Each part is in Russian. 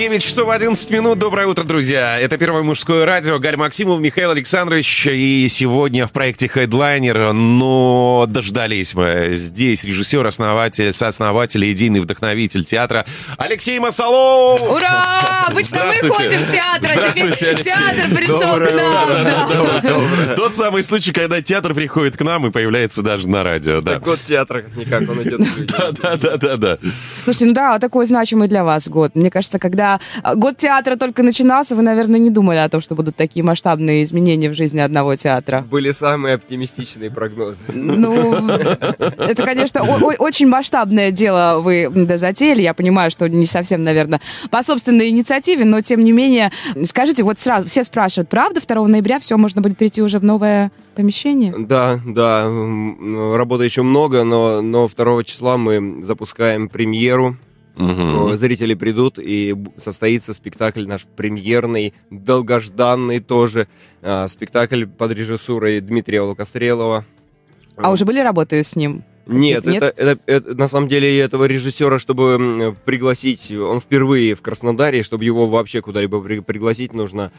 9 часов 11 минут. Доброе утро, друзья. Это первое мужское радио. Галь Максимов, Михаил Александрович. И сегодня в проекте Headliner, но дождались мы. Здесь режиссер, основатель, сооснователь, идейный вдохновитель театра Алексей Масалов. Ура! Обычно мы ходим в театр, а теперь Здравствуйте, театр пришел Доброе к нам. утро. да. Доброе, доброе. Тот самый случай, когда театр приходит к нам и появляется даже на радио. Да, Год театра, как-никак, он идет. люди. да, да, да, да. Слушайте, ну да, такой значимый для вас год. Мне кажется, когда а, год театра только начинался, вы, наверное, не думали о том, что будут такие масштабные изменения в жизни одного театра. Были самые оптимистичные прогнозы. Ну, это, конечно, очень масштабное дело вы затеяли. Я понимаю, что не совсем, наверное, по собственной инициативе, но тем не менее, скажите, вот сразу все спрашивают, правда, 2 ноября все можно будет перейти уже в новое помещение? Да, да, работы еще много, но, но 2 числа мы запускаем премьеру. Э, Зрители придут, и состоится спектакль наш премьерный, долгожданный тоже. А, Спектакль под режиссурой Дмитрия Волкострелова. А уже были работы с ним? Нет, Нет? Это, это- это- на самом деле этого режиссера, чтобы пригласить, он впервые в Краснодаре, чтобы его вообще куда-либо при- пригласить, нужно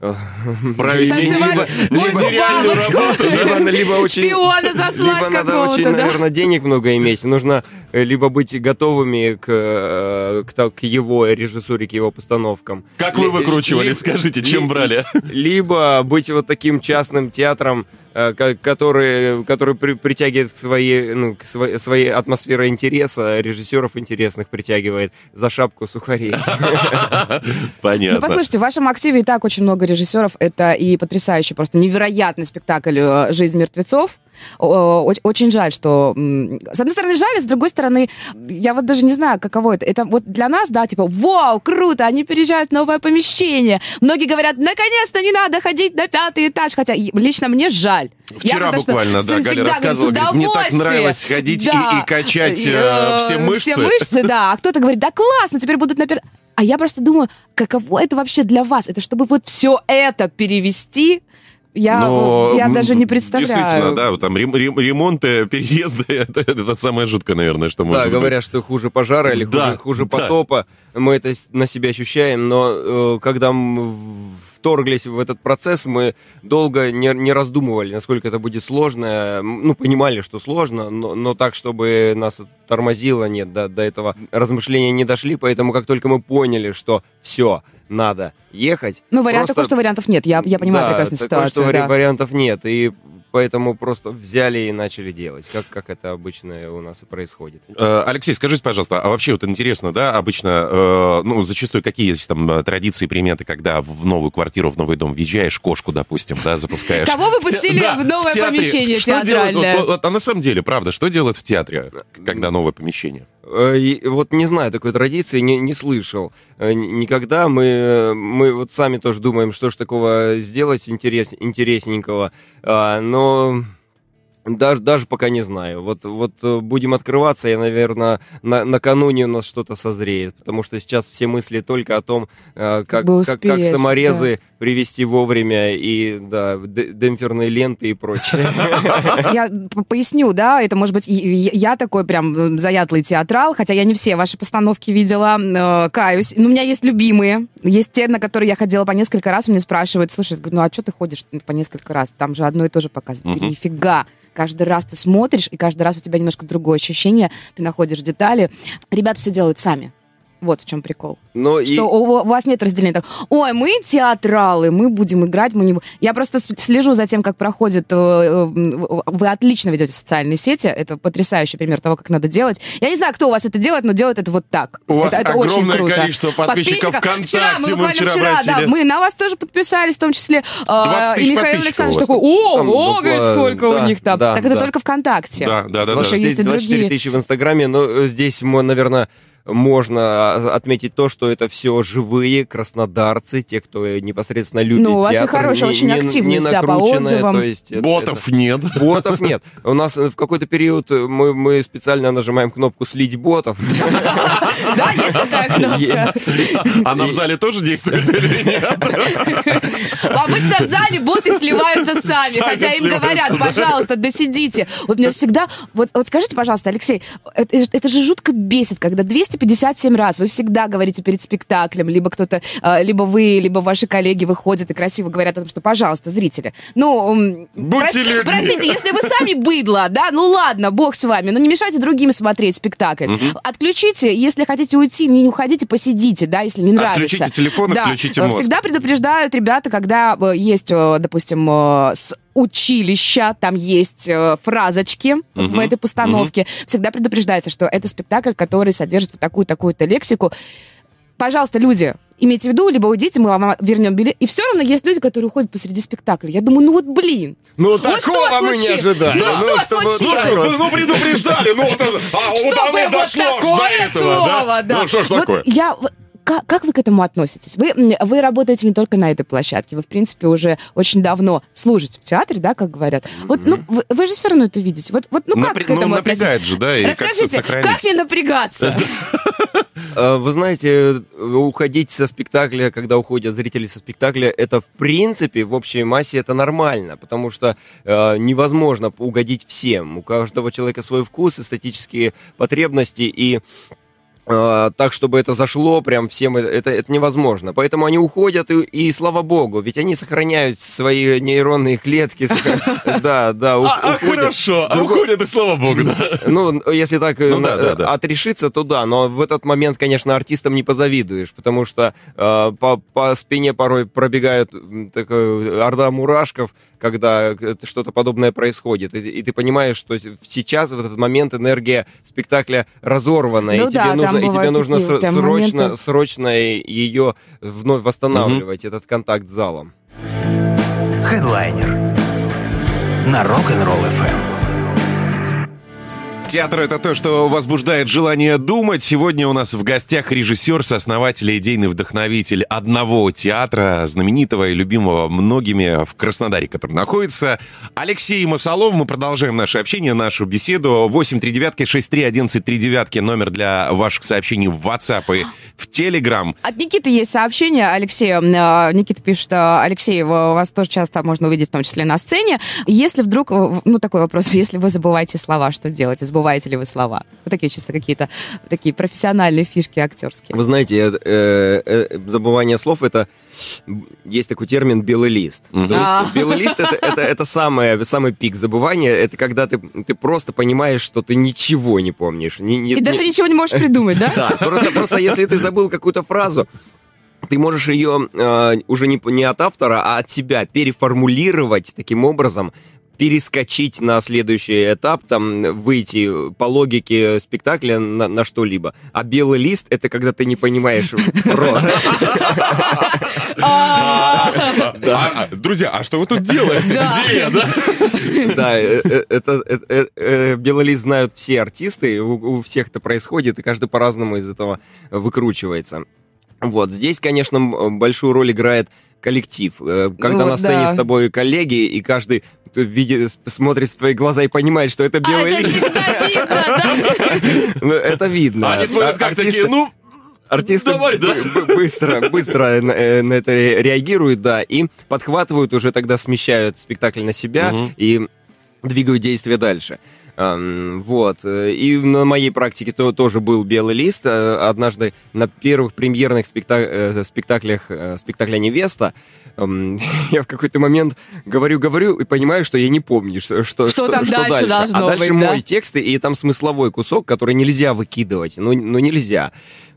э, Провести либо- либо реальную работу, либо, либо очень, Шпиона заслать либо надо какого-то, очень, да? наверное, денег много иметь. Нужно э, либо быть готовыми к, э, к, к его режиссуре, к его постановкам. Как вы Ли- выкручивали, ли- скажите, чем ли- брали? Либо быть вот таким частным театром, э, ко- который, который при- притягивает к своей, ну, к своей, своей атмосфере интереса, режиссеров интересных притягивает за шапку сухарей. Понятно. Ну, послушайте, в вашем активе и так очень много режиссеров. Это и потрясающий, просто невероятный спектакль э, «Жизнь мертвецов». Очень жаль, что... С одной стороны, жаль, а с другой стороны, я вот даже не знаю, каково это. Это вот для нас, да, типа, вау, круто, они переезжают в новое помещение. Многие говорят, наконец-то не надо ходить на пятый этаж. Хотя и лично мне жаль. Я Вчера что буквально, да, всегда Галя рассказывала, «С говорит, мне так удовольствием». нравилось ходить и- Да. и качать, И, э, все мышцы. Все мышцы, да. А кто-то говорит, да классно, теперь будут на А я просто думаю, каково это вообще для вас? Это чтобы вот все это перевести, я, Но, я даже не представляю. Действительно, да, там рем- рем- ремонты, переезды, это, это самое жуткое, наверное, что может Да, быть. говорят, что хуже пожара или Да, хуже, хуже да. потопа. Мы это на себе ощущаем, но э, когда мы в- вторглись в этот процесс, мы долго не, не раздумывали, насколько это будет сложно. Ну, понимали, что сложно, но, но так, чтобы нас тормозило, нет, до, до этого размышления не дошли, поэтому как только мы поняли, что все, надо ехать. Ну, вариант просто- такой, что вариантов нет. Я, я понимаю да, прекрасно такой, что ситуацию. вари- да. вариантов нет, и поэтому просто взяли и начали делать, как, как это обычно у нас и происходит. Э, Алексей, скажите, пожалуйста, а вообще вот интересно, да, обычно, э, ну, зачастую какие есть там э, традиции, приметы, когда в новую квартиру, в новый дом въезжаешь, кошку, допустим, да, запускаешь? Кого вы В пустили новое помещение театральное? А на самом деле, правда, что делают в театре, когда новое помещение? Вот не знаю такой традиции, не, не слышал. Никогда мы, мы вот сами тоже думаем, что ж такого сделать интерес, интересненького, А, но даже, даже пока не знаю. Вот, вот э, будем открываться, я, наверное, на, накануне у нас что-то созреет, потому что сейчас все мысли только о том, э, как, как, как успеть, саморезы привести вовремя и да, демпферные ленты и прочее. Я поясню, да, это может быть, я такой прям э, заядлый театрал, хотя я не все ваши постановки видела, э, каюсь. Но у меня есть любимые, есть те, на которые я ходила по несколько раз, мне спрашивают, слушай, ну а что ты ходишь по несколько раз? Там же одно и то же показывают. Нифига. Каждый раз ты смотришь, и каждый раз у тебя немножко другое ощущение, ты находишь детали. Ребята все делают сами. Вот в чем прикол. Но и- Что у, у вас нет разделения так, ой, мы театралы, мы будем играть, мы не... бу-». Я просто слежу за тем, как проходит... э, э, Вы отлично ведете социальные сети, это потрясающий пример того, как надо делать. Я не знаю, кто у вас это делает, но делает это вот так. У вас это, это очень огромное круто. количество подписчиков ВКонтакте, Вчера, мы мы буквально вчера вчера, да, обратили. мы на вас тоже подписались, в том числе. э, 20 тысяч и Михаил Александрович у такой, о, Там, о, ну, говорит, да, сколько у да, них там. да, так это да. только ВКонтакте. Да, да, да, да. Потому что есть и 24 другие. тысячи в Инстаграме, но э, здесь мы, наверное, можно а, отметить то, что это все живые краснодарцы, те, кто непосредственно любит Ну, у вас и хорошая не- очень активность, не да, по отзывам. то есть это- Ботов нет. это- Ботов нет. У нас в какой-то период мы, мы специально нажимаем кнопку «Слить ботов». Да, есть такая кнопка. Она в зале тоже действует или нет? Обычно в зале боты сливаются сами, хотя им говорят, пожалуйста, досидите. Вот меня всегда... Вот, вот скажите, пожалуйста, Алексей, это, это же жутко бесит, когда 257 раз вы всегда говорите перед спектаклем, либо кто-то, э, либо вы, либо ваши коллеги выходят и красиво говорят о том, что, пожалуйста, зрители, ну... Будьте людьми. Простите, если вы сами быдло, да, ну ладно, бог с вами, но не мешайте другим смотреть спектакль. Отключите, если хотите уйти, не уходите, посидите, да, если не нравится. Отключите телефон и Да. включите мозг. Всегда предупреждают ребята, когда э, есть, э, допустим, э, с училища, там есть э, фразочки в Мгм. этой постановке. Всегда предупреждается, что это спектакль, который содержит вот такую-такую-то лексику. Пожалуйста, люди, имейте в виду, либо уйдите, мы вам вернем билет. И все равно есть люди, которые уходят посреди спектакля. Я думаю, ну вот блин. Ну, Вот что такого мы не ожидали. Ну, что чтобы- случилось? Ну, ну, предупреждали, ну, вот, а вот оно вот дошло такое до этого, слово, да. Ну, что ж Вот такое? Я... Как, как вы к этому относитесь? Вы, вы работаете не только на этой площадке, вы, в принципе, уже очень давно служите в театре, да, как говорят. Вот, ну, вы, вы же все равно это видите. Вот, вот ну, как Напря- к этому ну, относиться? напрягает же, да, и как Расскажите, сохранить. как не напрягаться? Э, Вы знаете, уходить со спектакля, когда уходят зрители со спектакля, это в принципе в общей массе это нормально, потому что э, невозможно угодить всем. У каждого человека свой вкус, эстетические потребности и так, чтобы это зашло, прям всем это, это, это невозможно. Поэтому они уходят, и, и слава богу, ведь они сохраняют свои нейронные клетки. Да, да, А, а, уходят. хорошо, а уходят, и слава богу, да. ну, если так э, Ну да. отрешиться, то да, но в этот момент, конечно, артистам не позавидуешь, потому что э, по, по спине порой пробегают орда мурашков, когда э, что-то подобное происходит, и, и ты понимаешь, что сейчас, в этот момент, энергия спектакля разорвана, Ну и, да, тебе там нужно, и тебе нужно такие срочно, моменты. срочно ее вновь восстанавливать, этот контакт с залом. Хедлайнер на Rock'n'Roll FM. Театр — это то, что возбуждает желание думать. Сегодня у нас в гостях режиссер, сооснователь и идейный вдохновитель одного театра, знаменитого и любимого многими в Краснодаре, который находится, Алексей Масолов. Мы продолжаем наше общение, нашу беседу. 839-631139, номер для ваших сообщений в WhatsApp и в Telegram. От Никиты есть сообщение, Алексея. Э, Никита пишет, э, Алексей, вас тоже часто можно увидеть, в том числе на сцене. Если вдруг, э, ну такой вопрос, если вы забываете слова, что делать? Забываете ли вы слова? Вот такие чисто какие-то такие профессиональные фишки актерские. Вы знаете, э, э, э, забывание слов это есть такой термин белый лист. Мгм. То есть А. белый лист это, это, это самое, самый пик забывания. Это когда ты, ты просто понимаешь, что ты ничего не помнишь. Не- не- И даже не- ничего не можешь придумать, да? Да, просто, просто если ты забыл какую-то фразу, ты можешь ее э, уже не, не от автора, а от себя переформулировать таким образом, перескочить на следующий этап, там, выйти по логике спектакля на, на что-либо. А белый лист — это когда ты не понимаешь А, А, а, Друзья, а что вы тут делаете? Да. Где я, да? Да, э, э, это, э, белый лист знают все артисты, у, всех это происходит, и каждый по-разному из этого выкручивается. Вот, здесь, конечно, большую роль играет коллектив. Когда Вот, на сцене да. с тобой коллеги, и каждый видит, смотрит в твои глаза и понимает, что это а белый это лист. всегда видно, да? Ну, Это видно. Они смотрят как такие, ну, Артисты Давай, да. бы- бы- быстро, быстро на, э, на это ре- реагируют, да, и подхватывают уже тогда смещают спектакль на себя Мгм. и двигают действие дальше. Вот. э, И на моей практике то, тоже был белый лист. Э, Однажды на первых премьерных спекта- э, спектаклях спектакля «Невеста» я в какой-то момент говорю-говорю и понимаю, что я не помню, что, что, Что там дальше должно А дальше быть, да? мой текст, и там смысловой кусок, который нельзя выкидывать. Ну, ну нельзя.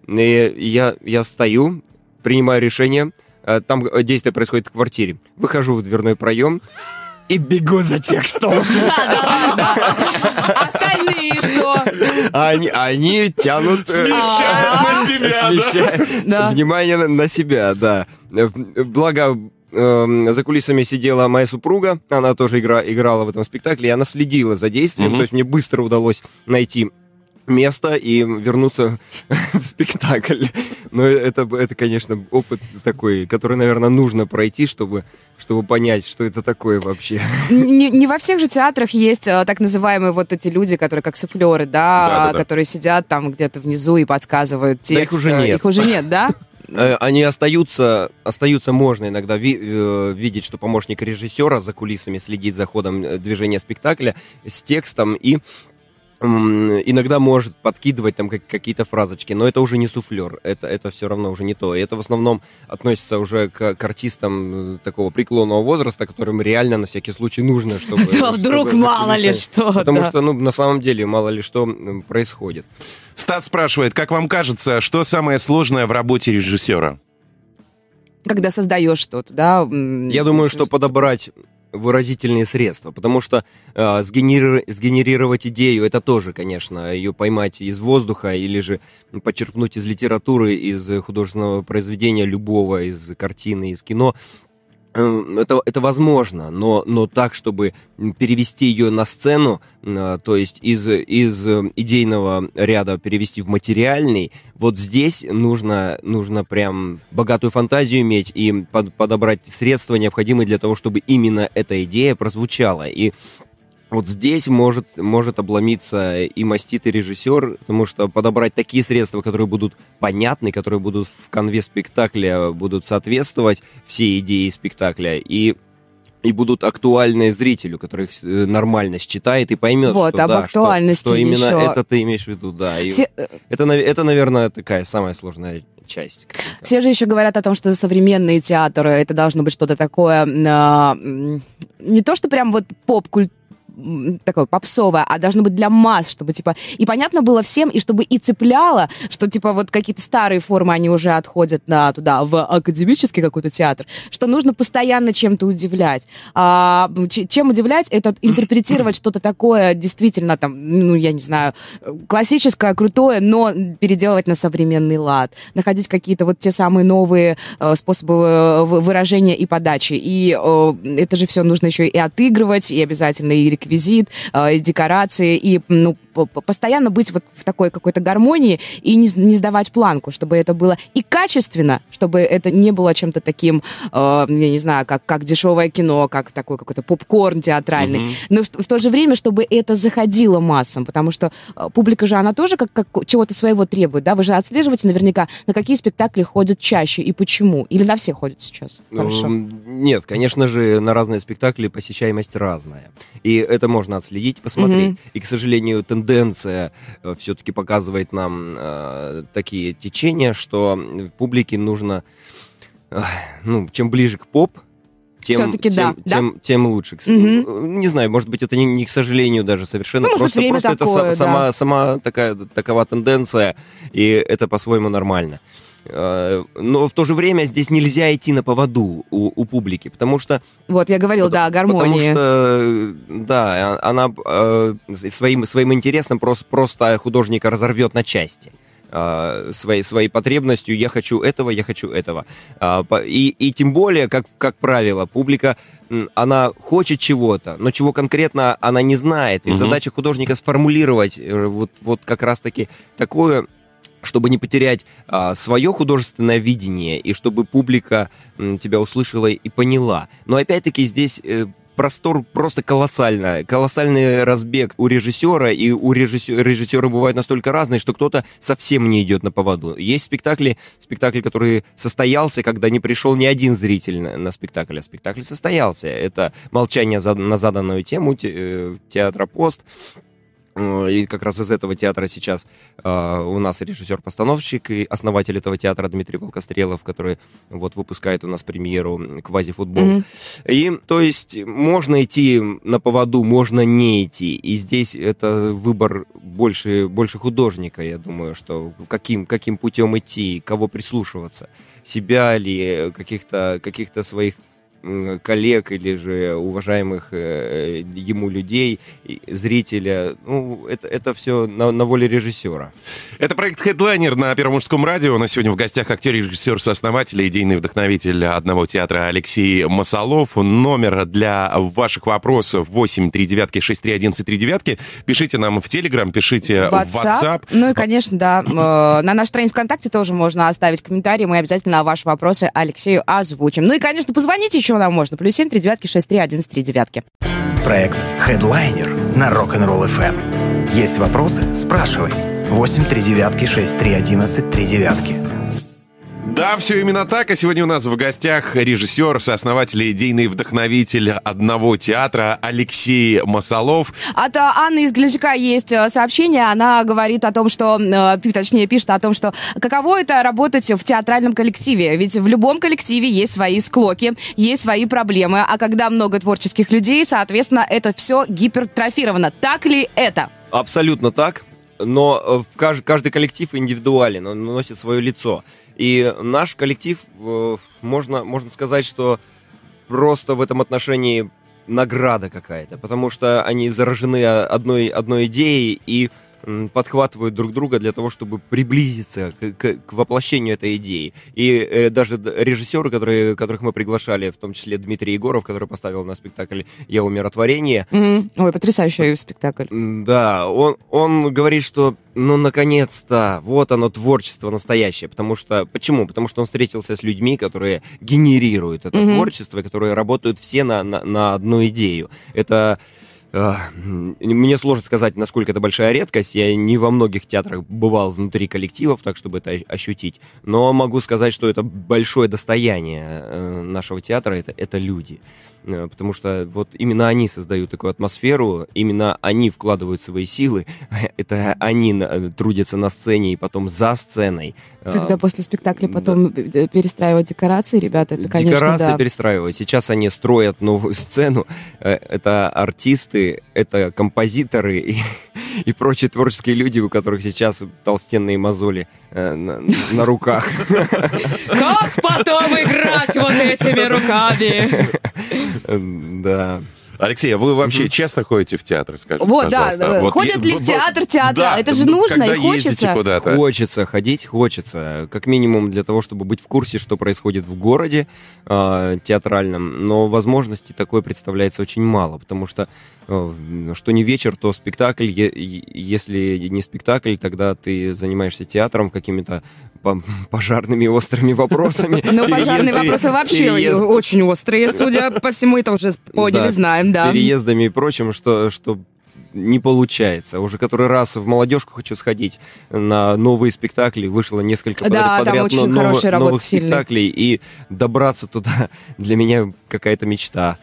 И я, я стою, принимаю решение. Там действие происходит в квартире. Выхожу в дверной проем и бегу за текстом. Остальные что? А Они, они тянут... э, смещают на себя, да? смещают Да. внимание на, на себя, да. Э, Благо, эм, за кулисами сидела моя супруга, она тоже игра, играла в этом спектакле, и она следила за действием, Мгм. то есть мне быстро удалось найти место и вернуться в спектакль. Но это, это, конечно, опыт такой, который, наверное, нужно пройти, чтобы, чтобы понять, что это такое вообще. Не, не во всех же театрах есть а, так называемые вот эти люди, которые как суфлеры, да, Да, да, да. которые сидят там где-то внизу и подсказывают текст. Да их уже нет. Их уже нет, да? Э, Они остаются, остаются можно иногда ви- э, видеть, что помощник режиссера за кулисами следит за ходом э, движения спектакля с текстом и иногда может подкидывать там как- какие-то фразочки, но это уже не суфлер, это, это все равно уже не то. И это в основном относится уже к, к артистам э, такого преклонного возраста, которым реально на всякий случай нужно, чтобы... Да, вдруг чтобы мало ли что. Потому да. что, ну, на самом деле, мало ли что происходит. Стас спрашивает, как вам кажется, что самое сложное в работе режиссера? Когда создаешь что-то, да? Я думаю, что то есть- подобрать выразительные средства, потому что э, сгенери- сгенерировать идею это тоже, конечно, ее поймать из воздуха или же почерпнуть из литературы, из художественного произведения любого, из картины, из кино. Э, Это, это возможно, но, но так, чтобы перевести ее на сцену, э, то есть из, из э, идейного ряда перевести в материальный, вот здесь нужно, нужно прям богатую фантазию иметь и под- подобрать средства, необходимые для того, чтобы именно эта идея прозвучала. И вот здесь может, может обломиться и маститый режиссер, потому что подобрать такие средства, которые будут понятны, которые будут в конве спектакля, будут соответствовать всей идее спектакля и, и будут актуальны зрителю, который их э, нормально считает и поймет, Вот, что, об да, что- актуальности что, именно еще. это ты имеешь в виду, да. И Все, э, это, это, наверное, такая самая сложная часть. Все же еще говорят о том, что современные театры это должно быть что-то такое м, не то, что прям вот поп-культура такое попсовое, а должно быть для масс, чтобы типа и понятно было всем, и чтобы и цепляло, что типа вот какие-то старые формы они уже отходят на туда в академический какой-то театр, что нужно постоянно чем-то удивлять. А, чем удивлять? Это интерпретировать что-то такое действительно там, ну я не знаю, классическое, крутое, но переделывать на современный лад, находить какие-то вот те самые новые э, способы э, вы- выражения и подачи. И э, это же все нужно еще и отыгрывать, и обязательно и реквизит, э, и декорации, и ну, по- по- постоянно быть вот в такой какой-то гармонии и не, не сдавать планку, чтобы это было и качественно, чтобы это не было чем-то таким, э, я не знаю, как, как дешевое кино, как такой какой-то попкорн театральный, Мгм. но в, в то же время, чтобы это заходило массам, потому что э, публика же, она тоже как, как чего-то своего требует, да? Вы же отслеживаете наверняка, на какие спектакли ходят чаще и почему. Или на все ходят сейчас? Хорошо. М, Нет, конечно же, на разные спектакли посещаемость разная. И это можно отследить, посмотреть. Мгм. И, к сожалению, тенденция все-таки показывает нам э, такие течения, что публике нужно, э, ну, чем ближе к поп, тем, тем, да, да? тем, тем лучше. Мгм. Не знаю, может быть, это не, не к сожалению даже совершенно. Ну, может просто время просто это такое, са- да. сама, сама такая, такова тенденция, и это по-своему нормально. Э, Но в то же время здесь нельзя идти на поводу у, у публики, потому что Вот, я говорил, да, о Потому гармонии. что, э, да, а- она э, своим, своим интересом просто, просто художника разорвет на части. э, Своей, своей потребностью я хочу этого, я хочу этого. И, и тем более, как, как правило, публика, она хочет чего-то, но чего конкретно она не знает. И Мгм. задача художника сформулировать э, вот, вот как раз-таки такое, чтобы не потерять а, свое художественное видение и чтобы публика м, тебя услышала и поняла. Но опять-таки здесь э, простор просто колоссальный, колоссальный разбег у режиссера, и у режиссера, режиссеры бывают настолько разные, что кто-то совсем не идет на поводу. Есть спектакли, спектакль, который состоялся, когда не пришел ни один зритель на, на спектакль, а спектакль состоялся. Это «Молчание за- на заданную тему», те- э, театра «Пост», Э, И как раз из этого театра сейчас э, у нас режиссер-постановщик и основатель этого театра Дмитрий Волкострелов, который вот выпускает у нас премьеру «Квазифутбол». Мгм. И, то есть, можно идти на поводу, можно не идти. И здесь это выбор больше, больше художника, я думаю, что каким, каким путем идти, кого прислушиваться. Себя ли, каких-то каких своих коллег или же уважаемых э, ему людей, зрителя. Ну, это, это все на, на воле режиссера. Это проект «Хедлайнер» на Первом мужском радио. У нас сегодня в гостях актер, режиссер, сооснователь, идейный вдохновитель одного театра Алексей Масолов. Номер для ваших вопросов 8 3 девятки 6 3 11 3 девятки. Пишите нам в Телеграм, пишите в WhatsApp. Ну и, конечно, да, э, на нашей странице ВКонтакте тоже можно оставить комментарии. Мы обязательно ваши вопросы Алексею озвучим. Ну и, конечно, позвоните еще нам можно. Плюс семь, три девятки, шесть, три, один, три девятки. Проект Headliner на Rock'n'Roll FM. Есть вопросы? Спрашивай. 8 3 девятки 6 3 11 3 девятки. Да, все именно так. А сегодня у нас в гостях режиссер, сооснователь и идейный вдохновитель одного театра Алексей Масолов. От Анны из Геленджика есть э, сообщение. Она говорит о том, что, э, точнее, пишет о том, что каково это работать в театральном коллективе. Ведь в любом коллективе есть свои склоки, есть свои проблемы. А когда много творческих людей, соответственно, это все гипертрофировано. Так ли это? Абсолютно так. Но э, каждый коллектив индивидуален, он носит свое лицо. И наш коллектив, э, можно, можно сказать, что просто в этом отношении награда какая-то, потому что они заражены одной, одной идеей и подхватывают друг друга для того, чтобы приблизиться к, к- к воплощению этой идеи. И э, даже режиссеры, которые, которых мы приглашали, в том числе Дмитрий Егоров, который поставил на спектакль «Я умиротворение», М, Ой, потрясающий спектакль. Да, он, он говорит, что ну наконец-то, вот оно творчество настоящее. Потому что. Почему? Потому что он встретился с людьми, которые генерируют это Мгм. творчество, которые работают все на, на, на одну идею. Это. Э, м, Мне сложно сказать, насколько это большая редкость. Я не во многих театрах бывал внутри коллективов, так чтобы это ощутить. Но могу сказать, что это большое достояние э, нашего театра. Это, это люди. Э, Потому что вот именно они создают такую атмосферу, именно они вкладывают свои силы, это они на- трудятся на сцене и потом за сценой. Э, Когда после спектакля да. потом э, перестраивать декорации, ребята, это, конечно, Декорации да. перестраивают. Сейчас они строят новую сцену. Э, Это артисты, это композиторы и, и прочие творческие люди, у которых сейчас толстенные мозоли э, на, на руках. Как потом играть вот этими руками? Да. Алексей, а вы вообще часто ходите в театр, скажите, Вот, да, пожалуйста? да. Вот Ходят е- ли в театр театра? да, Это же ну, нужно и когда ездите хочется. куда-то. Хочется ходить, хочется. Как минимум для того, чтобы быть в курсе, что происходит в городе э, театральном. Но возможностей такое представляется очень мало, потому что э, что не вечер, то спектакль. Е- е- Если не спектакль, тогда ты занимаешься театром, какими-то пожарными острыми вопросами. Ну, пожарные вопросы вообще очень острые, судя по всему, это уже поняли, знаем, да. переездами и прочим, что, не получается. Уже который раз в молодежку хочу сходить на новые спектакли. Вышло несколько Да, подряд, но- новых сильная. спектаклей. И добраться туда для меня какая-то мечта.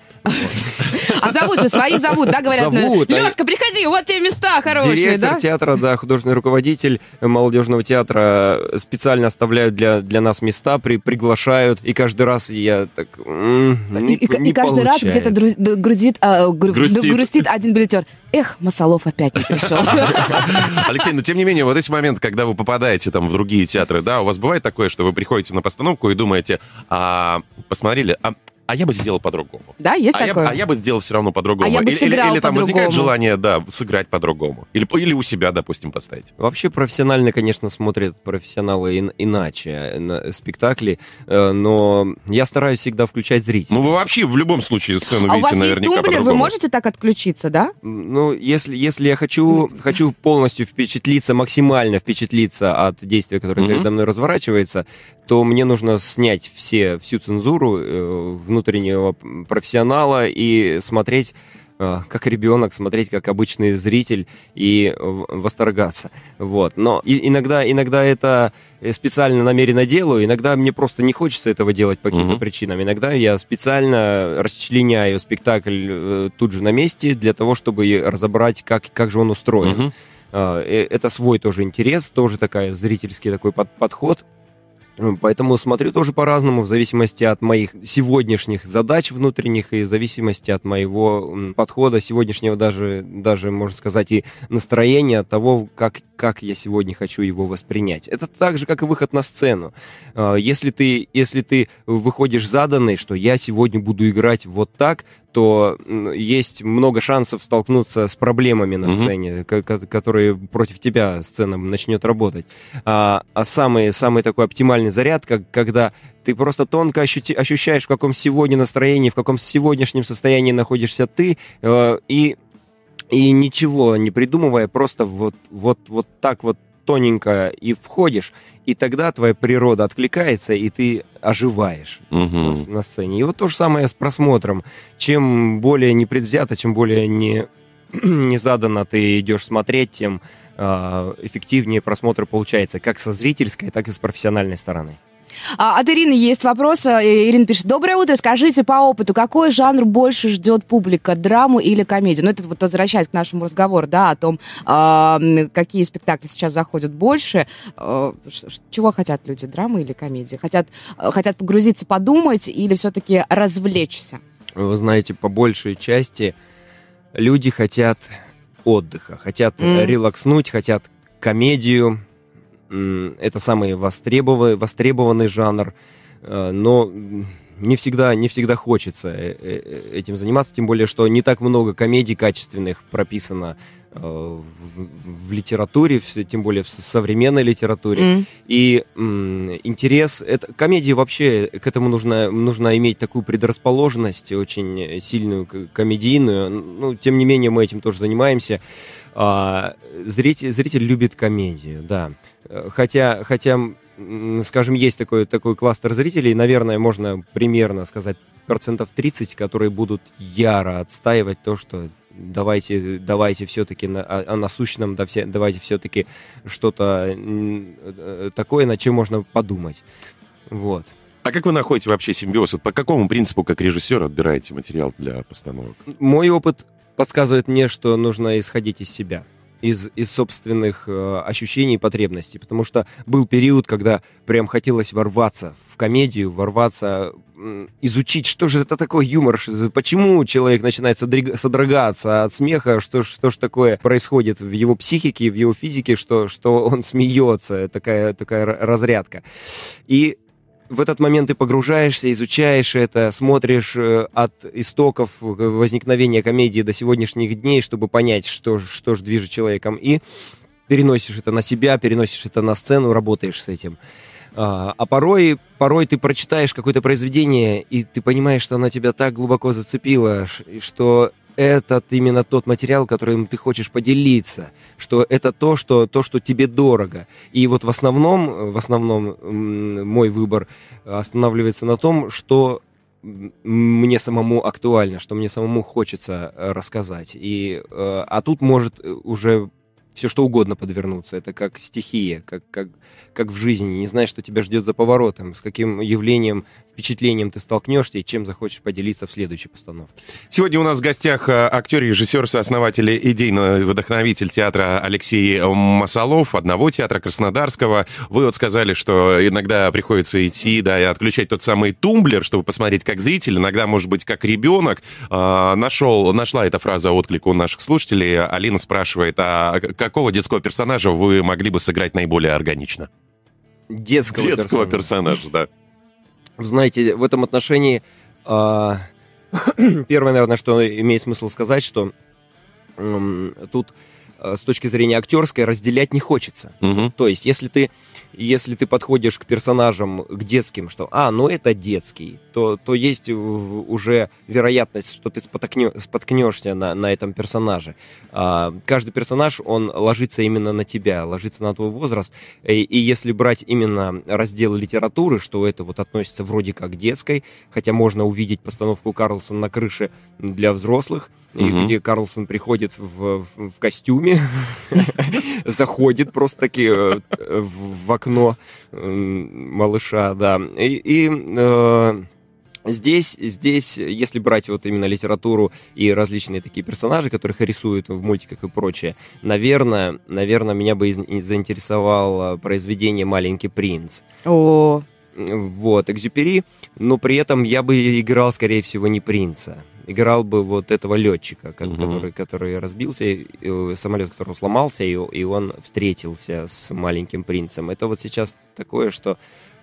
А зовут же, свои зовут, да, говорят? Зовут, а- Лешка, приходи, вот те места хорошие, Директор да? театра, да, художественный руководитель молодежного театра специально оставляют для, для нас места, при, приглашают. И каждый раз я так... не- и- не и каждый раз где-то друз- грузит, а, гру- Грустит. один билетер. Эх, Масолов опять не пришел. Алексей, но тем не менее, вот эти моменты, когда вы попадаете там в другие театры, да, у вас бывает такое, что вы приходите на постановку и думаете, а, посмотрели, а, а я бы сделал по-другому. Да, есть А я, такое? а я бы сделал все равно по-другому. А я бы или, или- сыграл или там возникает желание, да, сыграть по-другому. Или, или у себя, допустим, поставить. Вообще профессионально, конечно, смотрят профессионалы ин- иначе на спектакли, э, но я стараюсь всегда включать зрителя. Ну, вы вообще в любом случае сцену А у вас видите есть наверняка тумблер, вы можете так отключиться, да? Ну, если, если я хочу, хочу полностью впечатлиться, максимально впечатлиться от действия, которое передо мной разворачивается, то мне нужно снять все, всю цензуру э, внутреннего профессионала и смотреть э, как ребенок, смотреть как обычный зритель и э, восторгаться. Вот. Но и- иногда, иногда это э, специально намеренно делаю, иногда мне просто не хочется этого делать по каким-то Мгм. причинам. Иногда я специально расчленяю спектакль э, тут же на месте для того, чтобы разобрать, как, как же он устроен. Э, Это свой тоже интерес, тоже такая зрительский такой под- подход. Поэтому смотрю тоже по-разному, в зависимости от моих сегодняшних задач внутренних и в зависимости от моего подхода сегодняшнего даже, даже можно сказать, и настроения того, как, как я сегодня хочу его воспринять. Это так же, как и выход на сцену. А, если ты, если ты выходишь заданный, что я сегодня буду играть вот так, то есть много шансов столкнуться с проблемами на сцене, mm-hmm. которые против тебя сцена начнет работать. А, а самый, самый такой оптимальный заряд, как, когда ты просто тонко ощути, ощущаешь, в каком сегодня настроении, в каком сегодняшнем состоянии находишься ты, э, и, и ничего не придумывая, просто вот, вот, вот так вот тоненько и входишь, и тогда твоя природа откликается, и ты оживаешь угу. на, на сцене. И вот то же самое с просмотром. Чем более непредвзято, чем более не, не задано ты идешь смотреть, тем э, эффективнее просмотр получается как со зрительской, так и с профессиональной стороны. А, от Ирины есть вопрос. Э, Ирина пишет. Доброе утро. Скажите по опыту, какой жанр больше ждет публика? Драму или комедию? Ну, это вот возвращаясь к нашему разговору, да, о том, э, какие спектакли сейчас заходят больше. Э, чего хотят люди? Драмы или комедии? Хотят, э, хотят погрузиться, подумать или все-таки развлечься? Вы знаете, по большей части люди хотят отдыха, хотят mm. релакснуть, хотят комедию, это самый востребованный, востребованный жанр, э, но не всегда, не всегда хочется э, э, этим заниматься, тем более, что не так много комедий качественных прописано в, в литературе, тем более в современной литературе. Mm. И м, интерес, это, комедии вообще, к этому нужно, нужно иметь такую предрасположенность, очень сильную комедийную. Ну, тем не менее, мы этим тоже занимаемся. А, зритель, зритель любит комедию, да. Хотя, хотя, скажем, есть такой, такой кластер зрителей, наверное, можно примерно сказать процентов 30, которые будут яро отстаивать то, что давайте, давайте все-таки на, о, о насущном, да, все, давайте все-таки что-то э, такое, над чем можно подумать. Вот. А как вы находите вообще симбиоз? По какому принципу, как режиссер, отбираете материал для постановок? Мой опыт подсказывает мне, что нужно исходить из себя из, из собственных э, ощущений и потребностей. Потому что был период, когда прям хотелось ворваться в комедию, ворваться, э, изучить, что же это такое юмор, почему человек начинает содрогаться от смеха, что, что же такое происходит в его психике, в его физике, что, что он смеется, такая, такая разрядка. И в этот момент ты погружаешься, изучаешь это, смотришь э, от истоков возникновения комедии до сегодняшних дней, чтобы понять, что, что же движет человеком, и переносишь это на себя, переносишь это на сцену, работаешь с этим. А, а порой, порой ты прочитаешь какое-то произведение, и ты понимаешь, что оно тебя так глубоко зацепило, что это именно тот материал, которым ты хочешь поделиться, что это то, что, то, что тебе дорого. И вот в основном, в основном мой выбор останавливается на том, что мне самому актуально, что мне самому хочется э, рассказать. И, э, а тут может э, уже все что угодно подвернуться. Это как стихия, как, как, как в жизни. Не знаешь, что тебя ждет за поворотом, с каким явлением, впечатлением ты столкнешься и чем захочешь поделиться в следующей постановке. Сегодня у нас в гостях э, актер, режиссер, сооснователь, идейный вдохновитель театра Алексей Масолов, одного театра Краснодарского. Вы вот сказали, что иногда приходится идти, да, и отключать тот самый тумблер, чтобы посмотреть как зритель, иногда, может быть, как ребенок. А, нашел, нашла эта фраза отклик у наших слушателей. Алина спрашивает, а какого детского персонажа вы могли бы сыграть наиболее органично? Детского, детского персонажа. персонажа, да. Знаете, в этом отношении э, первое, наверное, что имеет смысл сказать, что э, тут с точки зрения актерской разделять не хочется. Угу. То есть, если ты, если ты подходишь к персонажам, к детским, что, а, ну это детский, то, то есть уже вероятность, что ты споткнё, споткнешься на, на этом персонаже. А, каждый персонаж, он ложится именно на тебя, ложится на твой возраст. И, и если брать именно раздел литературы, что это вот относится вроде как к детской, хотя можно увидеть постановку Карлсона на крыше для взрослых, угу. где Карлсон приходит в, в, в костюме, заходит просто таки э, в окно малыша, да, и, и э, Здесь, здесь, если брать вот именно литературу и различные такие персонажи, которых рисуют в мультиках и прочее, наверное, наверное, меня бы заинтересовало произведение «Маленький принц». О, Вот, Экзюпери, но при этом я бы играл, скорее всего, не принца. Играл бы вот этого летчика, Мгм. который, который разбился, э, самолет, который сломался, и, и он встретился с маленьким принцем. Это вот сейчас такое, что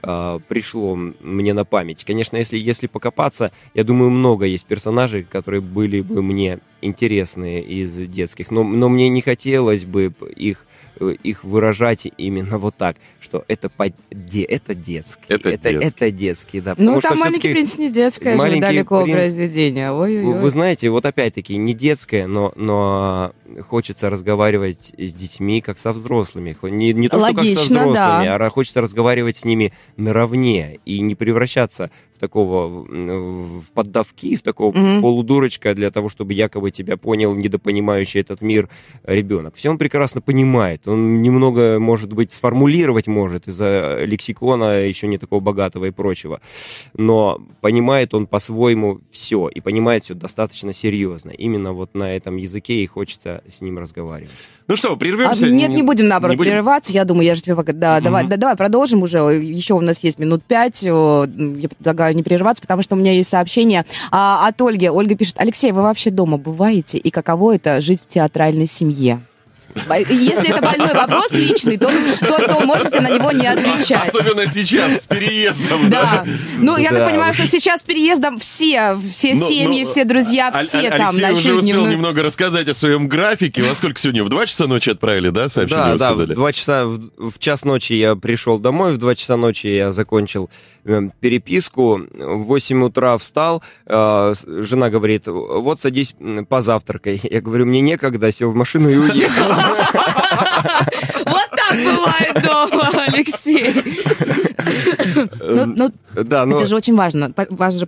а, пришло мне на память. Конечно, если, если покопаться, я думаю, много есть персонажей, которые были бы мне интересны из детских, но, но мне не хотелось бы их, э, их выражать именно вот так, что это, по, де, это детский. Это это, детский. это детский, да. ну там «Маленький принц» не детское же «Маленький далеко принц», произведение. Ой-ой-ой. вы знаете, вот опять-таки не детское, но, но хочется разговаривать с детьми как со взрослыми. Не, не то, что как со Логично, взрослыми, да. а хочется разговаривать с ними наравне и не превращаться в такого в поддавки, в такого Мгм. полудурочка для того, чтобы якобы тебя понял недопонимающий этот мир ребенок. Все он прекрасно понимает. Он немного, может быть, сформулировать может из-за лексикона еще не такого богатого и прочего но понимает он по-своему все и понимает все достаточно серьезно. Именно вот на этом языке и хочется с ним разговаривать. Ну что, А, прервемся? нет, не будем, наоборот, не будем? прерываться. Я думаю, я же тебе пока... Да, Мгм. давай, да, давай продолжим уже. Еще у нас есть минут пять. Я предлагаю не прерываться, потому что у меня есть сообщение а, от Ольги. Ольга пишет, Алексей, вы вообще дома бываете? И каково это жить в театральной семье? Если это больной вопрос личный, то, то, то можете на него не отвечать. Особенно сейчас, с переездом. Да. Ну, я Да так понимаю, что сейчас с переездом все, все Ну, семьи, ну, все друзья, все Аль- там Алексей уже ночуют успел немного рассказать о своем графике. Во сколько сегодня? В 2 часа ночи отправили, да, сообщение да, вы да, в сказали? два часа, в, в час ночи я пришел домой, в два часа ночи я закончил э, переписку, в 8 утра встал, э, жена говорит, вот садись позавтракай. Я говорю, мне некогда, сел в машину и уехал. Вот так бывает дома, Алексей. Ну, ну, Да, но это же очень важно. Вас же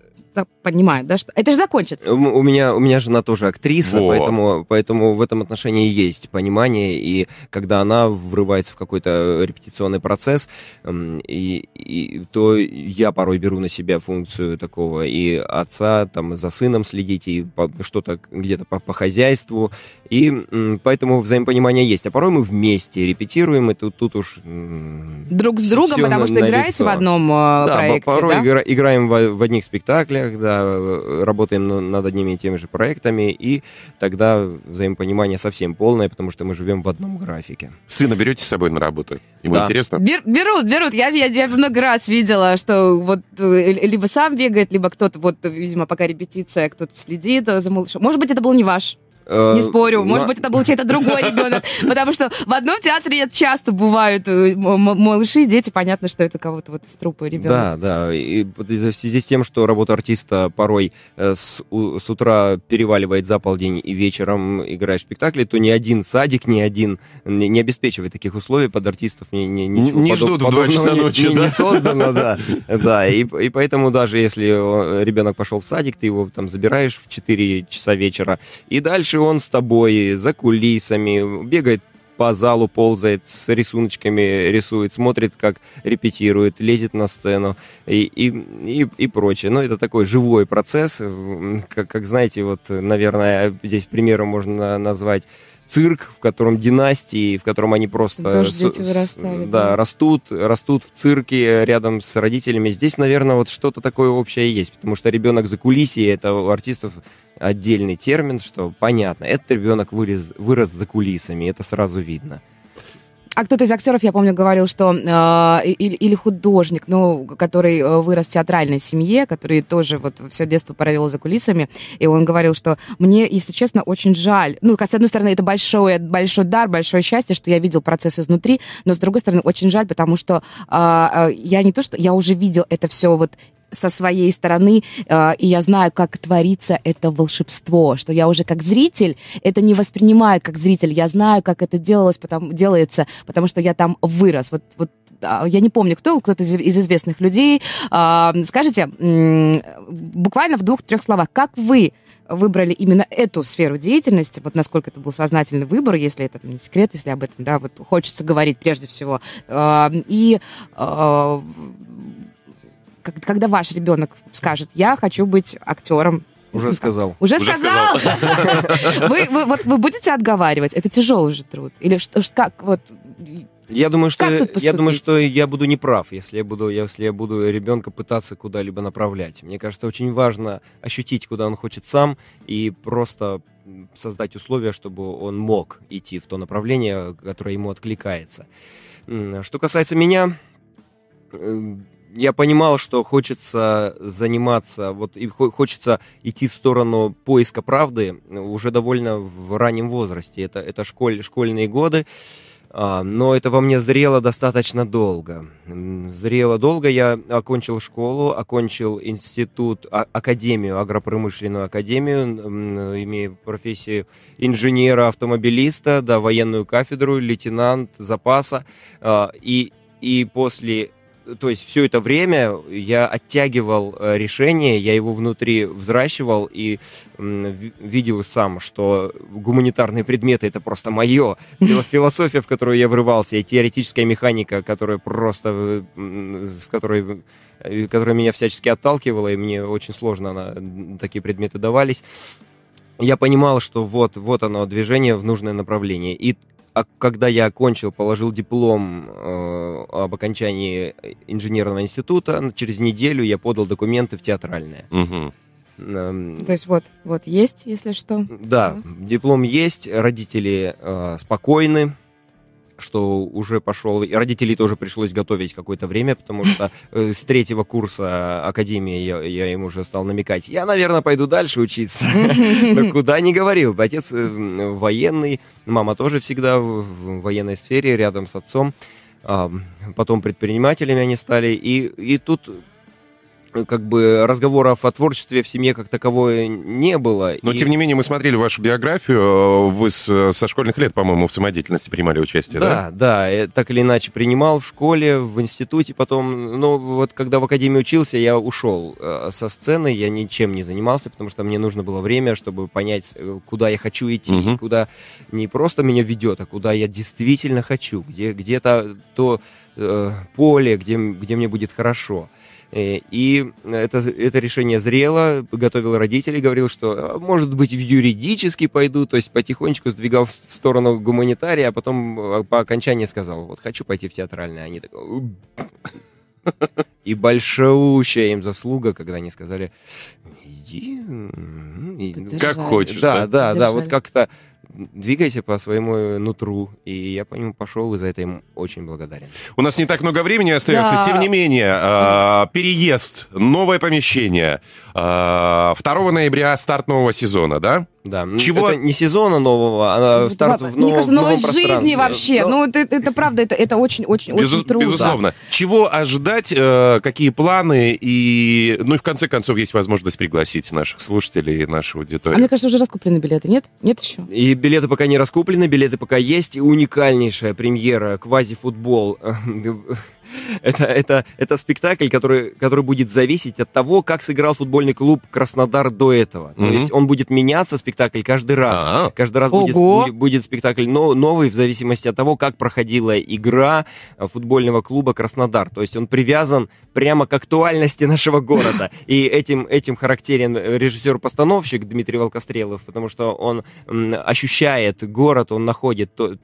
понимают, да, что это же закончится. У меня, у меня жена тоже актриса, Во. поэтому, поэтому в этом отношении есть понимание, и когда она врывается в какой-то репетиционный процесс, м, и, и- то я порой беру на себя функцию такого и отца, там, за сыном следить, и по- что-то где-то по, по хозяйству, и поэтому взаимопонимание есть. А порой мы вместе репетируем, и тут, тут уж... Друг с другом, потому на- что налицо. Играете в одном э, Да, проекте, порой да? игра- играем в, в одних спектаклях, да, э, работаем на- над одними и теми же проектами, и тогда взаимопонимание совсем полное, потому что мы живем в одном графике. Сына берете с собой на работу? Ему Да. интересно? Бер- берут, берут. Я, я, я много раз видела, что вот э, либо сам бегает, либо кто-то, вот, видимо, пока репетиция, кто-то следит за малышом. Может быть, это был не ваш, не спорю. Может быть, это был чей-то другой ребенок. Потому что в одном театре часто бывают э, малыши и дети. Понятно, что это кого-то вот из трупа ребенок. Да, да. И в связи с тем, что работа артиста порой э, с, утра переваливает за полдень и вечером играешь в спектакле, то ни один садик, ни один не, не обеспечивает таких условий под артистов. Ни, ни- ничего Не подоб- ждут в два подобного часа не- ночи, не, да? не создано, да. Да, и, и поэтому даже если э, ребенок пошел в садик, ты его там забираешь в 4 часа вечера, и дальше он с тобой за кулисами бегает по залу ползает, с рисуночками рисует, смотрит, как репетирует, лезет на сцену и, и, и, и прочее. Но это такой живой процесс, как, как знаете, вот, наверное, здесь примером можно назвать цирк, в котором династии, в котором они просто Тоже с- дети с- вырастали, да, да. растут, растут в цирке рядом с родителями. Здесь, наверное, вот что-то такое общее есть, потому что ребенок за кулисье это у артистов отдельный термин, что понятно, этот ребенок вырос, вырос за кулисами, это сразу видно. А кто-то из актеров, я помню, говорил, что э, или, или художник, ну, который э, вырос в театральной семье, который тоже вот все детство провел за кулисами, и он говорил, что мне, если честно, очень жаль. Ну, с одной стороны, это большой, большой дар, большое счастье, что я видел процесс изнутри, но с другой стороны, очень жаль, потому что э, э, я не то, что я уже видел это все вот со своей стороны, э, и я знаю, как творится это волшебство, что я уже как зритель это не воспринимаю как зритель, я знаю, как это делалось, потому, делается, потому что я там вырос. Вот, вот а, я не помню, кто, кто-то из, из известных людей. А, скажите, м, буквально в двух-трех словах, как вы выбрали именно эту сферу деятельности, вот насколько это был сознательный выбор, если это не секрет, если об этом, да, вот хочется говорить прежде всего. А, И как- когда ваш ребенок скажет, я хочу быть актером. Уже сказал. Уже, Уже сказал? Вы, вы- вот вы будете отговаривать? Это тяжелый же труд. Или что, как вот? Я думаю, что я думаю, что я буду неправ, если я буду, если я буду ребенка пытаться куда-либо направлять. Мне кажется, очень важно ощутить, куда он хочет сам, и просто создать условия, чтобы он мог идти в то направление, которое ему откликается. Что касается меня, э, я понимал, что хочется заниматься, вот и хо- хочется идти в сторону поиска правды уже довольно в раннем возрасте. Это, это школь, школьные годы. А, Но это во мне зрело достаточно долго. Зрело долго. Я окончил школу, окончил институт, а- академию, агропромышленную академию, м, имею профессию инженера-автомобилиста, да, военную кафедру, лейтенант запаса. А, И, и после то есть все это время я оттягивал э, решение, я его внутри взращивал и видел сам, что гуманитарные предметы это просто мое. Философия, в которую я врывался, и теоретическая механика, которая просто, э, в которой э, которая меня всячески отталкивала, и мне очень сложно она, такие предметы давались. Я понимал, что вот, вот оно, движение в нужное направление. И когда я окончил, положил диплом э, об окончании инженерного института, через неделю я подал документы в театральное. Эм, То есть вот, вот есть, если что. Да, диплом есть, родители э, спокойны, что уже пошел, и родителей тоже пришлось готовить какое-то время, потому что э, с третьего курса академии я, я им уже стал намекать, я, наверное, пойду дальше учиться. Но куда не говорил. Отец э, военный, мама тоже всегда в военной сфере, рядом с отцом. А, Потом предпринимателями они стали. И, и тут как бы разговоров о творчестве в семье как таковой не было. Но, И- тем не менее, мы смотрели вашу биографию. Вы с- со школьных лет, по-моему, в самодеятельности принимали участие, да? Да, да, я так или иначе принимал в школе, в институте, потом, ну вот когда в академии учился, я ушел э, со сцены, я ничем не занимался, потому что мне нужно было время, чтобы понять, э, куда я хочу идти, Мгм. куда не просто меня ведет, а куда я действительно хочу, где где-то то э, поле, где, где мне будет хорошо. Э, И это, это решение зрело, готовил родителей, говорил, что «А, может быть в юридический пойду, то есть потихонечку сдвигал в сторону гуманитария, а потом э, по окончании сказал, вот хочу пойти в театральное. Они такие... «У». И большущая им заслуга, когда они сказали, иди, Поддержали. Как хочешь, да, да, да, вот как-то двигайся по своему нутру. И я по нему пошел, и за это им очень благодарен. У нас не так много времени остается. Да. Тем не менее, а, переезд, новое помещение. а, 2 ноября старт нового сезона, да? Да, Чего- это не сезона нового, а старт в Мне новом, кажется, в новом новой жизни вообще. Но- Ну, это, это правда, это, это очень, очень, Безу- очень трудно. Безусловно. Чего ожидать, э, какие планы и, ну и в конце концов есть возможность пригласить наших слушателей и нашу А аудиторию. мне кажется, уже раскуплены билеты, нет? Нет еще? И билеты пока не раскуплены, билеты пока есть. И уникальнейшая премьера «Квази-футбол». Это, это, это спектакль, который, который будет зависеть от того, как сыграл футбольный клуб Краснодар до этого. То Мгм. есть он будет меняться, спектакль, каждый раз. А. Каждый раз будет, будет, будет спектакль но, новый в зависимости от того, как проходила игра э, футбольного клуба Краснодар. То есть он привязан прямо к актуальности нашего города. И этим, этим характерен режиссер-постановщик Дмитрий Волкострелов, потому что он м, ощущает город, он находит то,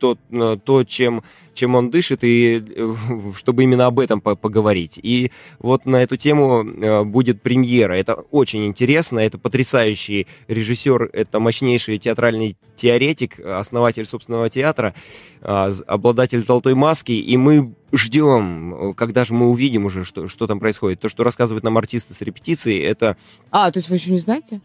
то, э, то чем, чем он дышит, и э, чтобы именно об этом по- поговорить. И вот на эту тему э, будет премьера. Это очень интересно, это потрясающий режиссер, это мощнейший театральный теоретик, основатель собственного театра, а, обладатель золотой маски, и мы ждем, когда же мы увидим уже, что, что там происходит. То, что рассказывают нам артисты с репетиции, это А, то есть вы еще не знаете?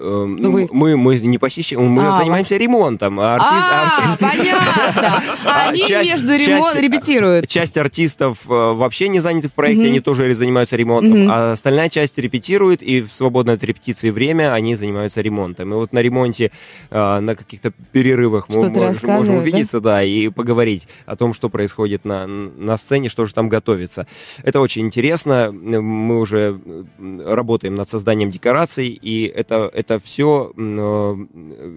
Э, Ну, вы- мы, мы не посещаем, мы А, занимаемся ремонтом, а артист, а, артисты- понятно. А, Они часть- между ремон- часть- репетируют. Часть артистов э, вообще не заняты в проекте, они тоже занимаются ремонтом, а остальная часть репетирует, и в свободное от репетиции время они занимаются ремонтом. И вот на ремонте, э, на каких-то перерывах мы можем, можем увидеться, да? и поговорить о том, что происходит на, на сцене, что же там готовится. Это очень интересно. Мы уже э, работаем над созданием декораций, и это, это это все э,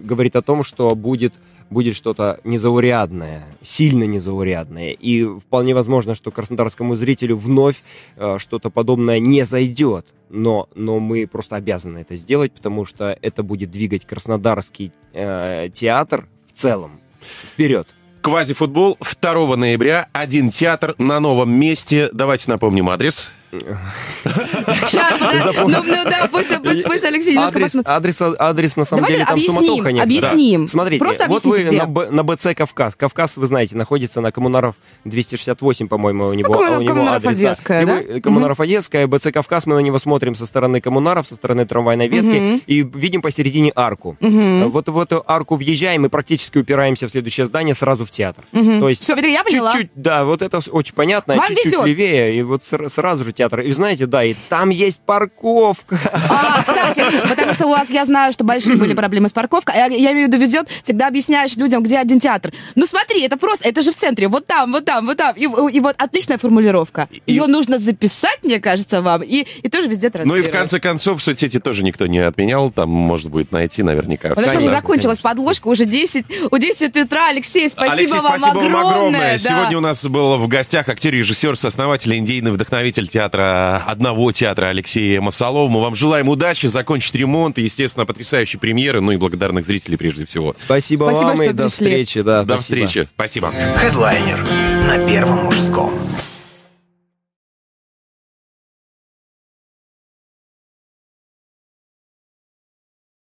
говорит о том, что будет будет что-то незаурядное, сильно незаурядное. И вполне возможно, что краснодарскому зрителю вновь э, что-то подобное не зайдет. Но, но мы просто обязаны это сделать, потому что это будет двигать краснодарский э, театр в целом вперед. Квазифутбол 2 ноября, один театр на новом месте. Давайте напомним адрес. Сейчас. Ну, ну да, пусть, пусть, пусть Алексей немножко адрес, посмотрит. адрес, адрес, на самом Давайте деле, там объясним, суматоха нет. объясним. Да. Смотрите, Просто вот вы объясните, на, где. Б- на БЦ Кавказ. Кавказ, вы знаете, находится на Коммунаров 268, по-моему, у него, Коммуна- у него Коммунаров адрес. да. Одесская, И да? вы- Коммунаров Одесская, БЦ Кавказ, мы на него смотрим со стороны Коммунаров, со стороны трамвайной ветки, Мгм. и видим посередине арку. Мгм. Вот в эту арку въезжаем и практически упираемся в следующее здание сразу в театр. Мгм. То есть Всё, я поняла. чуть-чуть, да, вот это очень понятно, Вам чуть-чуть везет. левее, и вот сра- сразу же театр. И знаете, да, и там есть парковка. А, кстати, потому что у вас, я знаю, что большие были проблемы с парковкой. а Я, я имею в виду, везет, всегда объясняешь людям, где один театр. Ну смотри, это просто, это же в центре, вот там, вот там, вот там. И, и вот отличная формулировка. И- Ее нужно записать, мне кажется, вам, и, и тоже везде Ну и транслировать. в конце концов, соцсети тоже никто не отменял. Там можно будет найти наверняка. Вот уже закончилась конечно. подложка, уже 10, у 10 утра. Алексей, спасибо Алексей, вам спасибо огромное. вам огромное. да. Сегодня у нас был в гостях актер, режиссер, сооснователь, индейный вдохновитель театра, одного театра Алексей Масолов. Мы вам желаем удачи, закончить ремонт и, естественно, потрясающей премьеры, ну и благодарных зрителей прежде всего. Спасибо, Спасибо, вам и до пришли. встречи. Да, До спасибо. встречи. Спасибо. Хедлайнер на Первом мужском.